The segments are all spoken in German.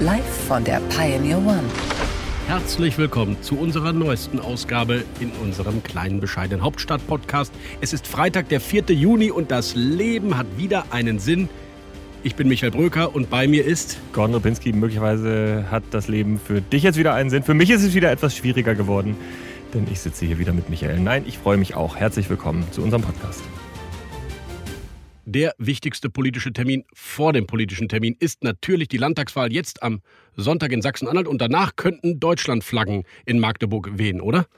Live von der Pioneer One. Herzlich willkommen zu unserer neuesten Ausgabe in unserem kleinen bescheidenen Hauptstadt-Podcast. Es ist Freitag, der 4. Juni und das Leben hat wieder einen Sinn. Ich bin Michael Bröker und bei mir ist Gordon Ripinski. Möglicherweise hat das Leben für dich jetzt wieder einen Sinn. Für mich ist es wieder etwas schwieriger geworden, denn ich sitze hier wieder mit Michael. Nein, ich freue mich auch. Herzlich willkommen zu unserem Podcast. Der wichtigste politische Termin vor dem politischen Termin ist natürlich die Landtagswahl jetzt am Sonntag in Sachsen-Anhalt und danach könnten Deutschlandflaggen in Magdeburg wehen, oder?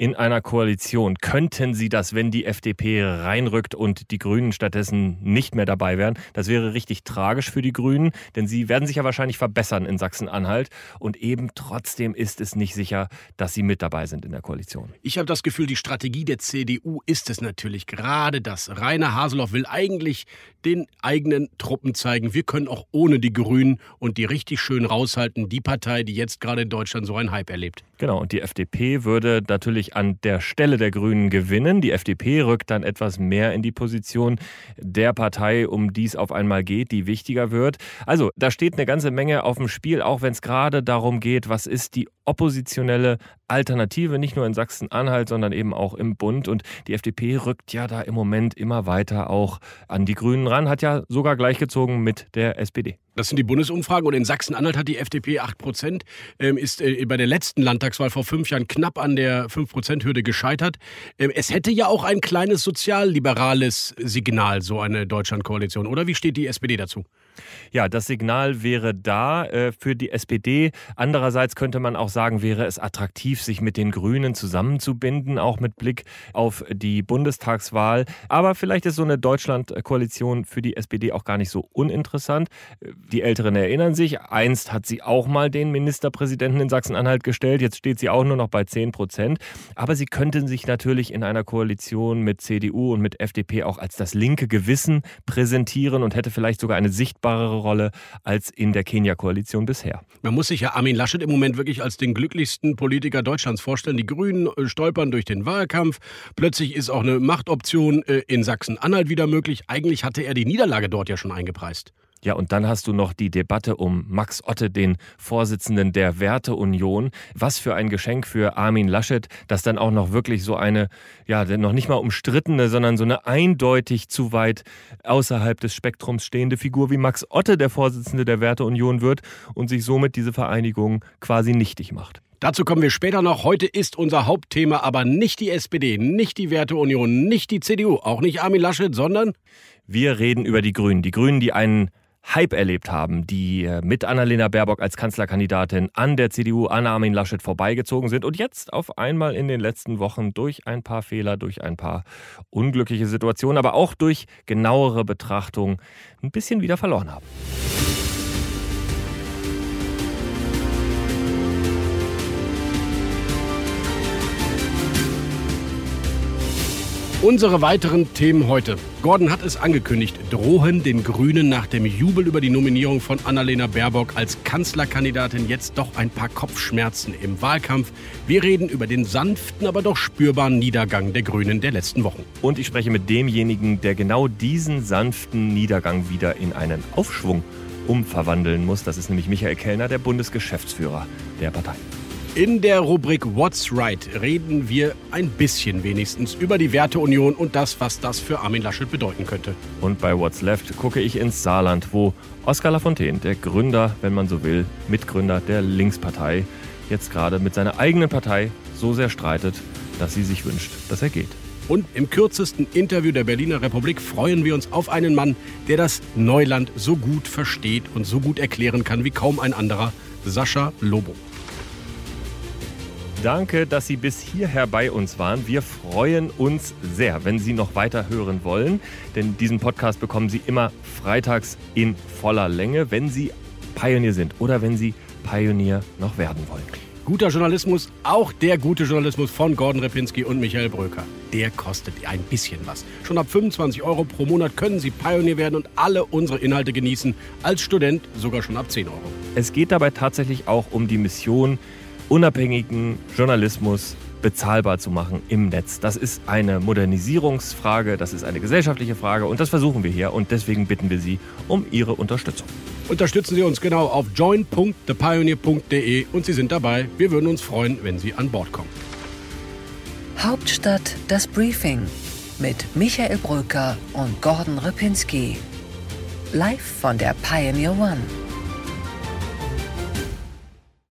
In einer Koalition. Könnten Sie das, wenn die FDP reinrückt und die Grünen stattdessen nicht mehr dabei wären? Das wäre richtig tragisch für die Grünen, denn sie werden sich ja wahrscheinlich verbessern in Sachsen-Anhalt. Und eben trotzdem ist es nicht sicher, dass sie mit dabei sind in der Koalition. Ich habe das Gefühl, die Strategie der CDU ist es natürlich gerade das. Rainer Haseloff will eigentlich den eigenen Truppen zeigen, wir können auch ohne die Grünen und die richtig schön raushalten, die Partei, die jetzt gerade in Deutschland so einen Hype erlebt. Genau, und die FDP würde natürlich an der Stelle der Grünen gewinnen. Die FDP rückt dann etwas mehr in die Position der Partei, um die es auf einmal geht, die wichtiger wird. Also, da steht eine ganze Menge auf dem Spiel, auch wenn es gerade darum geht, was ist die oppositionelle Alternative, nicht nur in Sachsen-Anhalt, sondern eben auch im Bund. Und die FDP rückt ja da im Moment immer weiter auch an die Grünen ran, hat ja sogar gleichgezogen mit der SPD. Das sind die Bundesumfragen und in Sachsen-Anhalt hat die FDP 8 Prozent, ähm, ist äh, bei der letzten Landtagswahl vor fünf Jahren knapp an der 5-Prozent-Hürde gescheitert. Ähm, es hätte ja auch ein kleines sozialliberales Signal, so eine Deutschlandkoalition, oder? Wie steht die SPD dazu? Ja, das Signal wäre da äh, für die SPD. Andererseits könnte man auch sagen, wäre es attraktiv, sich mit den Grünen zusammenzubinden, auch mit Blick auf die Bundestagswahl. Aber vielleicht ist so eine Deutschland-Koalition für die SPD auch gar nicht so uninteressant. Die Älteren erinnern sich, einst hat sie auch mal den Ministerpräsidenten in Sachsen-Anhalt gestellt. Jetzt steht sie auch nur noch bei 10 Prozent. Aber sie könnten sich natürlich in einer Koalition mit CDU und mit FDP auch als das linke Gewissen präsentieren und hätte vielleicht sogar eine sichtbarere Rolle als in der Kenia-Koalition bisher. Man muss sich ja Armin Laschet im Moment wirklich als den glücklichsten Politiker Deutschlands vorstellen. Die Grünen äh, stolpern durch den Wahlkampf. Plötzlich ist auch eine Machtoption äh, in Sachsen-Anhalt wieder möglich. Eigentlich hatte er die Niederlage dort ja schon eingepreist. Ja, und dann hast du noch die Debatte um Max Otte, den Vorsitzenden der Werteunion. Was für ein Geschenk für Armin Laschet, dass dann auch noch wirklich so eine, ja, noch nicht mal umstrittene, sondern so eine eindeutig zu weit außerhalb des Spektrums stehende Figur wie Max Otte der Vorsitzende der Werteunion wird und sich somit diese Vereinigung quasi nichtig macht. Dazu kommen wir später noch. Heute ist unser Hauptthema aber nicht die SPD, nicht die Werteunion, nicht die CDU, auch nicht Armin Laschet, sondern wir reden über die Grünen. Die Grünen, die einen Hype erlebt haben, die äh, mit Annalena Baerbock als Kanzlerkandidatin an der CDU, an Armin Laschet vorbeigezogen sind und jetzt auf einmal in den letzten Wochen durch ein paar Fehler, durch ein paar unglückliche Situationen, aber auch durch genauere Betrachtung ein bisschen wieder verloren haben. Unsere weiteren Themen heute. Gordon hat es angekündigt, drohen den Grünen nach dem Jubel über die Nominierung von Annalena Baerbock als Kanzlerkandidatin jetzt doch ein paar Kopfschmerzen im Wahlkampf. Wir reden über den sanften, aber doch spürbaren Niedergang der Grünen der letzten Wochen. Und ich spreche mit demjenigen, der genau diesen sanften Niedergang wieder in einen Aufschwung umverwandeln muss. Das ist nämlich Michael Kellner, der Bundesgeschäftsführer der Partei. In der Rubrik What's Right reden wir ein bisschen wenigstens über die Werteunion und das, was das für Armin Laschet bedeuten könnte. Und bei What's Left gucke ich ins Saarland, wo Oskar Lafontaine, der Gründer, wenn man so will, Mitgründer der Linkspartei, jetzt gerade mit seiner eigenen Partei so sehr streitet, dass sie sich wünscht, dass er geht. Und im kürzesten Interview der Berliner Republik freuen wir uns auf einen Mann, der das Neuland so gut versteht und so gut erklären kann wie kaum ein anderer, Sascha Lobo. Danke, dass Sie bis hierher bei uns waren. Wir freuen uns sehr, wenn Sie noch weiter hören wollen, denn diesen Podcast bekommen Sie immer freitags in voller Länge. Wenn Sie Pioneer sind oder wenn Sie Pioneer noch werden wollen. Guter Journalismus, auch der gute Journalismus von Gordon Repinski und Michael Bröker. Der kostet ein bisschen was. Schon ab 25 Euro pro Monat können Sie Pionier werden und alle unsere Inhalte genießen. Als Student sogar schon ab 10 Euro. Es geht dabei tatsächlich auch um die Mission, unabhängigen Journalismus bezahlbar zu machen im Netz. Das ist eine Modernisierungsfrage, das ist eine gesellschaftliche Frage und das versuchen wir hier und deswegen bitten wir Sie um Ihre Unterstützung. Unterstützen Sie uns genau auf join.thepioneer.de und Sie sind dabei. Wir würden uns freuen, wenn Sie an Bord kommen. Hauptstadt das Briefing mit Michael Brücker und Gordon Ripinski. Live von der Pioneer One.